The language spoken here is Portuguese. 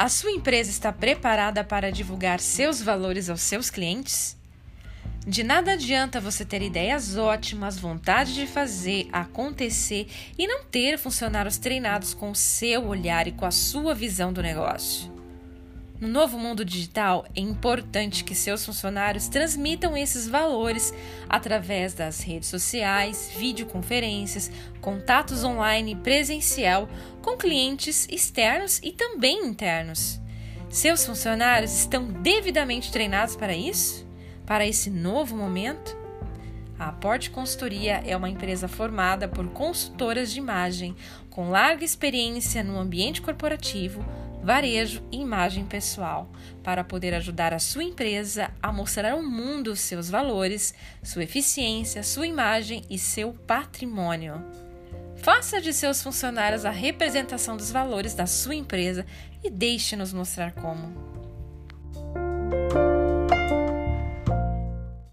A sua empresa está preparada para divulgar seus valores aos seus clientes? De nada adianta você ter ideias ótimas, vontade de fazer acontecer e não ter funcionários treinados com o seu olhar e com a sua visão do negócio. No novo mundo digital, é importante que seus funcionários transmitam esses valores através das redes sociais, videoconferências, contatos online presencial com clientes externos e também internos. Seus funcionários estão devidamente treinados para isso? Para esse novo momento? A Porte Consultoria é uma empresa formada por consultoras de imagem com larga experiência no ambiente corporativo varejo e imagem pessoal, para poder ajudar a sua empresa a mostrar ao mundo seus valores, sua eficiência, sua imagem e seu patrimônio. Faça de seus funcionários a representação dos valores da sua empresa e deixe-nos mostrar como.